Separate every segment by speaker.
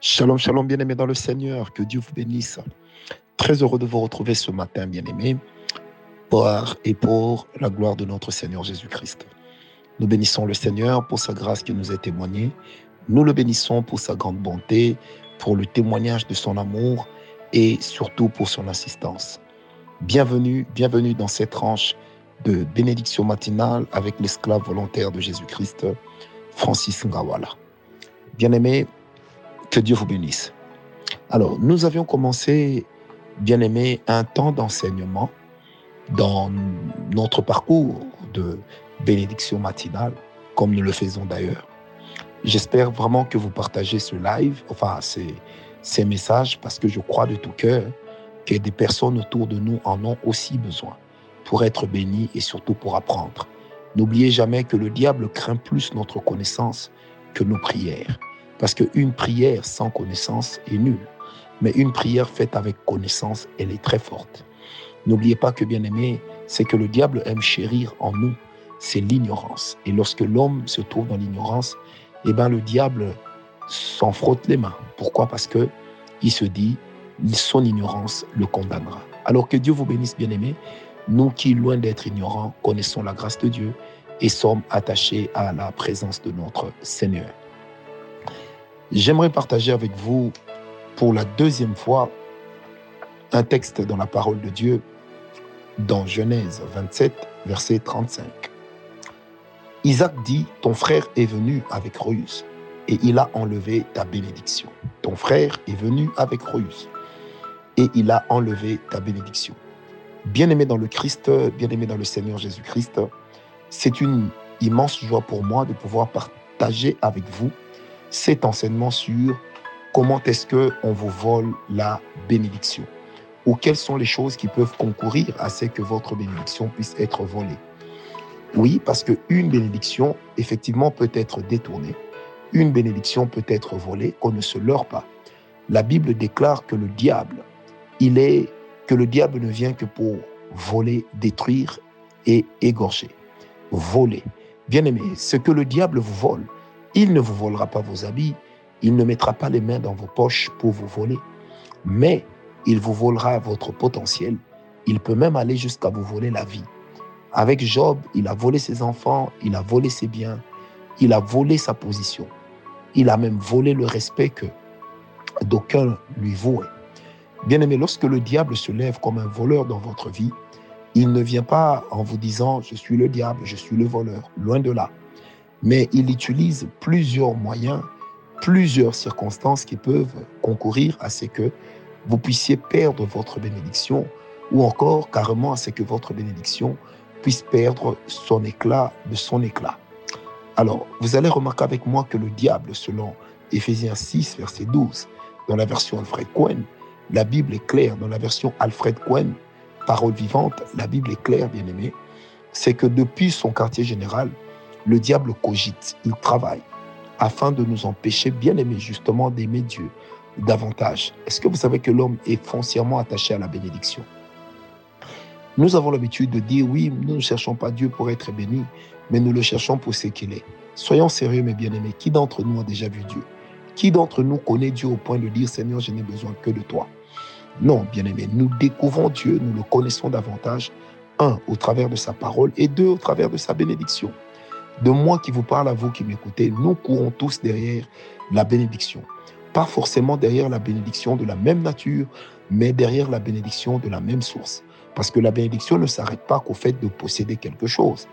Speaker 1: Shalom, shalom, bien-aimés dans le Seigneur. Que Dieu vous bénisse. Très heureux de vous retrouver ce matin, bien-aimés, par et pour la gloire de notre Seigneur Jésus-Christ. Nous bénissons le Seigneur pour sa grâce qui nous est témoignée. Nous le bénissons pour sa grande bonté, pour le témoignage de son amour et surtout pour son assistance. Bienvenue, bienvenue dans cette tranche de bénédiction matinale avec l'esclave volontaire de Jésus-Christ, Francis Ngawala. Bien-aimés, que Dieu vous bénisse. Alors, nous avions commencé, bien aimé, un temps d'enseignement dans notre parcours de bénédiction matinale, comme nous le faisons d'ailleurs. J'espère vraiment que vous partagez ce live, enfin ces, ces messages, parce que je crois de tout cœur que des personnes autour de nous en ont aussi besoin pour être bénis et surtout pour apprendre. N'oubliez jamais que le diable craint plus notre connaissance que nos prières. Parce qu'une prière sans connaissance est nulle. Mais une prière faite avec connaissance, elle est très forte. N'oubliez pas que, bien aimé, c'est que le diable aime chérir en nous, c'est l'ignorance. Et lorsque l'homme se trouve dans l'ignorance, eh ben, le diable s'en frotte les mains. Pourquoi? Parce que il se dit, son ignorance le condamnera. Alors que Dieu vous bénisse, bien aimé, nous qui, loin d'être ignorants, connaissons la grâce de Dieu et sommes attachés à la présence de notre Seigneur. J'aimerais partager avec vous pour la deuxième fois un texte dans la parole de Dieu dans Genèse 27, verset 35. Isaac dit, ton frère est venu avec ruse et il a enlevé ta bénédiction. Ton frère est venu avec ruse et il a enlevé ta bénédiction. Bien-aimé dans le Christ, bien-aimé dans le Seigneur Jésus-Christ, c'est une immense joie pour moi de pouvoir partager avec vous cet enseignement sur comment est-ce que on vous vole la bénédiction ou quelles sont les choses qui peuvent concourir à ce que votre bénédiction puisse être volée. Oui, parce qu'une bénédiction, effectivement, peut être détournée. Une bénédiction peut être volée, qu'on ne se leurre pas. La Bible déclare que le diable, il est, que le diable ne vient que pour voler, détruire et égorger. Voler. Bien aimé, ce que le diable vous vole, il ne vous volera pas vos habits, il ne mettra pas les mains dans vos poches pour vous voler, mais il vous volera votre potentiel. Il peut même aller jusqu'à vous voler la vie. Avec Job, il a volé ses enfants, il a volé ses biens, il a volé sa position. Il a même volé le respect que d'aucuns lui vouaient. Bien aimé, lorsque le diable se lève comme un voleur dans votre vie, il ne vient pas en vous disant je suis le diable, je suis le voleur, loin de là mais il utilise plusieurs moyens, plusieurs circonstances qui peuvent concourir à ce que vous puissiez perdre votre bénédiction ou encore carrément à ce que votre bénédiction puisse perdre son éclat de son éclat. Alors, vous allez remarquer avec moi que le diable, selon Éphésiens 6, verset 12, dans la version Alfred Cohen, la Bible est claire, dans la version Alfred Cohen, parole vivante, la Bible est claire, bien aimé, c'est que depuis son quartier général, le diable cogite, il travaille afin de nous empêcher, bien aimé justement, d'aimer Dieu davantage. Est-ce que vous savez que l'homme est foncièrement attaché à la bénédiction? Nous avons l'habitude de dire, oui, nous ne cherchons pas Dieu pour être béni, mais nous le cherchons pour ce qu'il est. Soyons sérieux, mes bien-aimés. Qui d'entre nous a déjà vu Dieu? Qui d'entre nous connaît Dieu au point de dire, Seigneur, je n'ai besoin que de toi? Non, bien-aimés, nous découvrons Dieu, nous le connaissons davantage, un, au travers de sa parole, et deux, au travers de sa bénédiction de moi qui vous parle, à vous qui m'écoutez, nous courons tous derrière la bénédiction. Pas forcément derrière la bénédiction de la même nature, mais derrière la bénédiction de la même source. Parce que la bénédiction ne s'arrête pas qu'au fait de posséder quelque chose.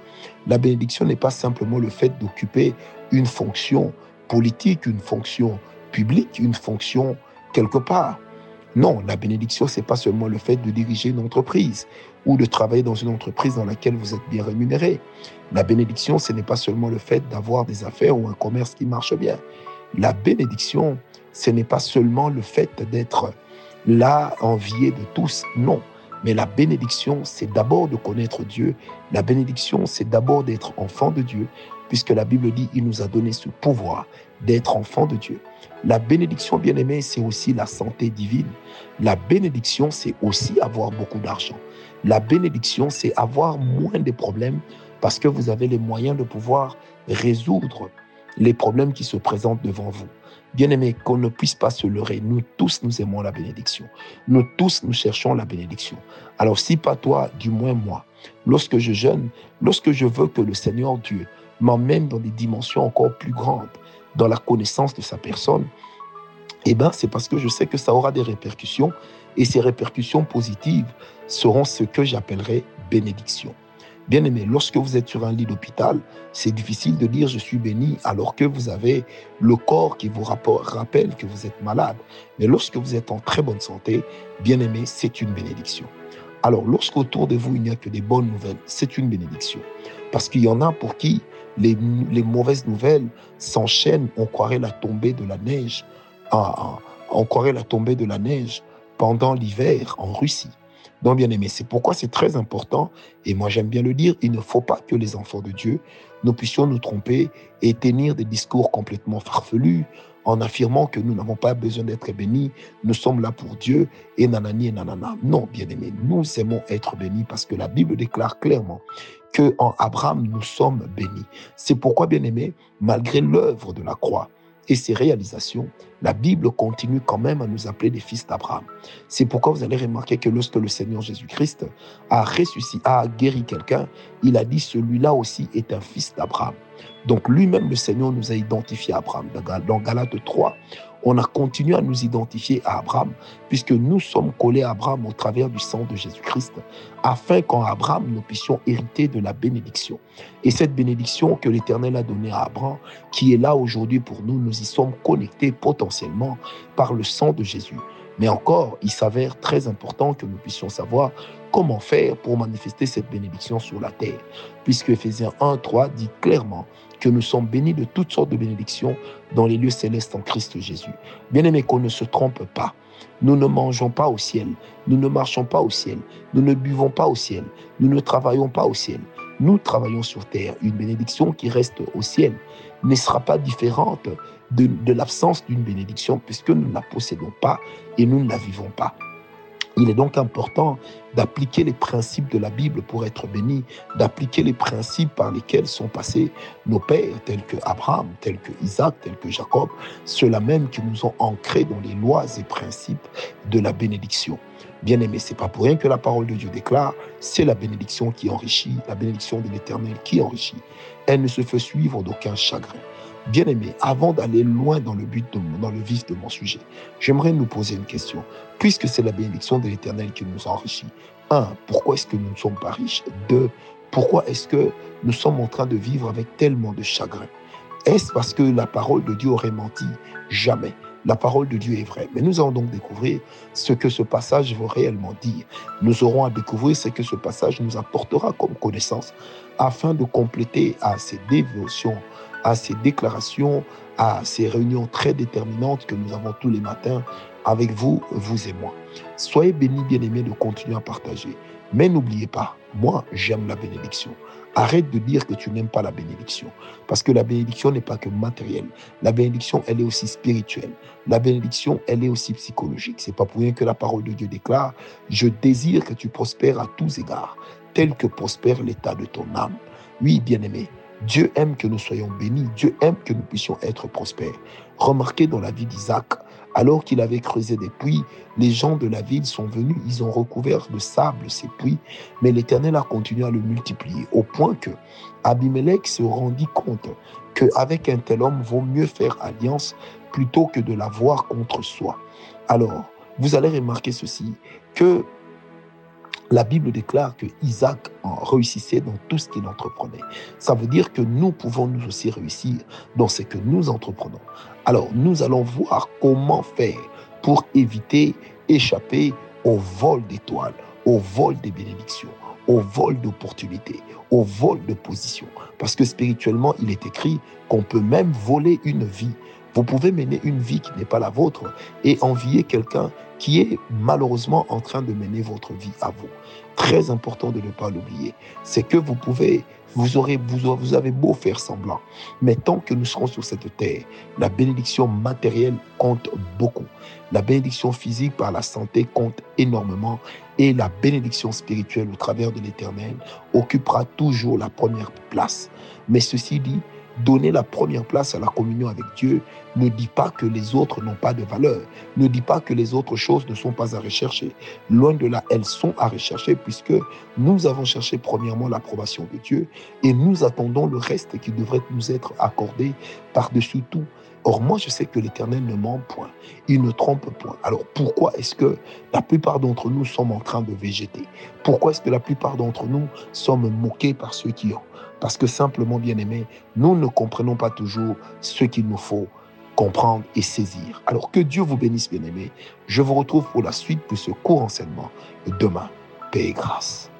Speaker 1: La bénédiction n'est pas simplement le fait d'occuper une fonction politique, une fonction publique, une fonction quelque part. Non, la bénédiction, c'est pas seulement le fait de diriger une entreprise ou de travailler dans une entreprise dans laquelle vous êtes bien rémunéré. La bénédiction, ce n'est pas seulement le fait d'avoir des affaires ou un commerce qui marche bien. La bénédiction, ce n'est pas seulement le fait d'être là, envié de tous. Non. Mais la bénédiction, c'est d'abord de connaître Dieu. La bénédiction, c'est d'abord d'être enfant de Dieu, puisque la Bible dit, il nous a donné ce pouvoir d'être enfant de Dieu. La bénédiction, bien aimée, c'est aussi la santé divine. La bénédiction, c'est aussi avoir beaucoup d'argent. La bénédiction, c'est avoir moins de problèmes parce que vous avez les moyens de pouvoir résoudre les problèmes qui se présentent devant vous. Bien-aimés, qu'on ne puisse pas se leurrer. Nous tous, nous aimons la bénédiction. Nous tous, nous cherchons la bénédiction. Alors si pas toi, du moins moi, lorsque je jeûne, lorsque je veux que le Seigneur Dieu m'emmène dans des dimensions encore plus grandes, dans la connaissance de sa personne, eh bien, c'est parce que je sais que ça aura des répercussions et ces répercussions positives seront ce que j'appellerai bénédiction. Bien aimé, lorsque vous êtes sur un lit d'hôpital, c'est difficile de dire je suis béni alors que vous avez le corps qui vous rappelle que vous êtes malade. Mais lorsque vous êtes en très bonne santé, bien aimé, c'est une bénédiction. Alors, lorsqu'autour de vous, il n'y a que des bonnes nouvelles, c'est une bénédiction. Parce qu'il y en a pour qui les, mauvaises nouvelles s'enchaînent, on croirait la tombée de la neige, on croirait la tombée de la neige pendant l'hiver en Russie. Donc, bien aimé, c'est pourquoi c'est très important, et moi j'aime bien le dire, il ne faut pas que les enfants de Dieu, nous puissions nous tromper et tenir des discours complètement farfelus en affirmant que nous n'avons pas besoin d'être bénis, nous sommes là pour Dieu, et nanani et nanana. Non, bien aimé, nous aimons être bénis parce que la Bible déclare clairement que en Abraham nous sommes bénis. C'est pourquoi, bien aimé, malgré l'œuvre de la croix, et ses réalisations, la Bible continue quand même à nous appeler des fils d'Abraham. C'est pourquoi vous allez remarquer que lorsque le Seigneur Jésus-Christ a ressuscité, a guéri quelqu'un, il a dit celui-là aussi est un fils d'Abraham. Donc lui-même, le Seigneur nous a identifié à Abraham. Dans Galates 3, on a continué à nous identifier à Abraham, puisque nous sommes collés à Abraham au travers du sang de Jésus-Christ, afin qu'en Abraham, nous puissions hériter de la bénédiction. Et cette bénédiction que l'Éternel a donnée à Abraham, qui est là aujourd'hui pour nous, nous y sommes connectés potentiellement par le sang de Jésus. Mais encore, il s'avère très important que nous puissions savoir comment faire pour manifester cette bénédiction sur la terre, puisque Ephésiens 1, 3 dit clairement que nous sommes bénis de toutes sortes de bénédictions dans les lieux célestes en Christ Jésus. Bien aimé, qu'on ne se trompe pas. Nous ne mangeons pas au ciel, nous ne marchons pas au ciel, nous ne buvons pas au ciel, nous ne travaillons pas au ciel. Nous travaillons sur terre. Une bénédiction qui reste au ciel ne sera pas différente de, de l'absence d'une bénédiction puisque nous ne la possédons pas et nous ne la vivons pas. Il est donc important d'appliquer les principes de la Bible pour être béni, d'appliquer les principes par lesquels sont passés nos pères, tels que Abraham, tels que Isaac, tels que Jacob, ceux-là même qui nous ont ancrés dans les lois et principes de la bénédiction. Bien aimé, c'est pas pour rien que la parole de Dieu déclare, c'est la bénédiction qui enrichit, la bénédiction de l'Éternel qui enrichit. Elle ne se fait suivre d'aucun chagrin. Bien-aimé, avant d'aller loin dans le but, de, dans le vif de mon sujet, j'aimerais nous poser une question. Puisque c'est la bénédiction de l'Éternel qui nous enrichit, un, pourquoi est-ce que nous ne sommes pas riches? Deux, pourquoi est-ce que nous sommes en train de vivre avec tellement de chagrin? Est-ce parce que la parole de Dieu aurait menti? Jamais. La parole de Dieu est vraie. Mais nous allons donc découvrir ce que ce passage veut réellement dire. Nous aurons à découvrir ce que ce passage nous apportera comme connaissance afin de compléter à ces dévotions à ces déclarations, à ces réunions très déterminantes que nous avons tous les matins avec vous, vous et moi. Soyez bénis, bien-aimés, de continuer à partager. Mais n'oubliez pas, moi, j'aime la bénédiction. Arrête de dire que tu n'aimes pas la bénédiction. Parce que la bénédiction n'est pas que matérielle. La bénédiction, elle est aussi spirituelle. La bénédiction, elle est aussi psychologique. C'est pas pour rien que la parole de Dieu déclare Je désire que tu prospères à tous égards, tel que prospère l'état de ton âme. Oui, bien-aimé, Dieu aime que nous soyons bénis. Dieu aime que nous puissions être prospères. Remarquez dans la vie d'Isaac, alors qu'il avait creusé des puits, les gens de la ville sont venus, ils ont recouvert de sable ces puits, mais l'Éternel a continué à le multiplier, au point que Abimelech se rendit compte qu'avec un tel homme, vaut mieux faire alliance plutôt que de l'avoir contre soi. Alors, vous allez remarquer ceci, que la Bible déclare que Isaac réussissait dans tout ce qu'il entreprenait. Ça veut dire que nous pouvons nous aussi réussir dans ce que nous entreprenons. Alors, nous allons voir comment faire pour éviter, échapper au vol d'étoiles, au vol des bénédictions, au vol d'opportunités, au vol de position. Parce que spirituellement, il est écrit qu'on peut même voler une vie. Vous pouvez mener une vie qui n'est pas la vôtre et envier quelqu'un qui est malheureusement en train de mener votre vie à vous. Très important de ne pas l'oublier. C'est que vous pouvez, vous aurez, vous, avez beau faire semblant, mais tant que nous serons sur cette terre, la bénédiction matérielle compte beaucoup. La bénédiction physique par la santé compte énormément et la bénédiction spirituelle au travers de l'éternel occupera toujours la première place. Mais ceci dit, Donner la première place à la communion avec Dieu ne dit pas que les autres n'ont pas de valeur, ne dit pas que les autres choses ne sont pas à rechercher. Loin de là, elles sont à rechercher puisque nous avons cherché premièrement l'approbation de Dieu et nous attendons le reste qui devrait nous être accordé par-dessus tout. Or, moi, je sais que l'Éternel ne ment point. Il ne trompe point. Alors, pourquoi est-ce que la plupart d'entre nous sommes en train de végéter? Pourquoi est-ce que la plupart d'entre nous sommes moqués par ceux qui ont? Parce que simplement, bien aimés, nous ne comprenons pas toujours ce qu'il nous faut comprendre et saisir. Alors, que Dieu vous bénisse, bien aimés. Je vous retrouve pour la suite de ce court enseignement demain. Paix et grâce.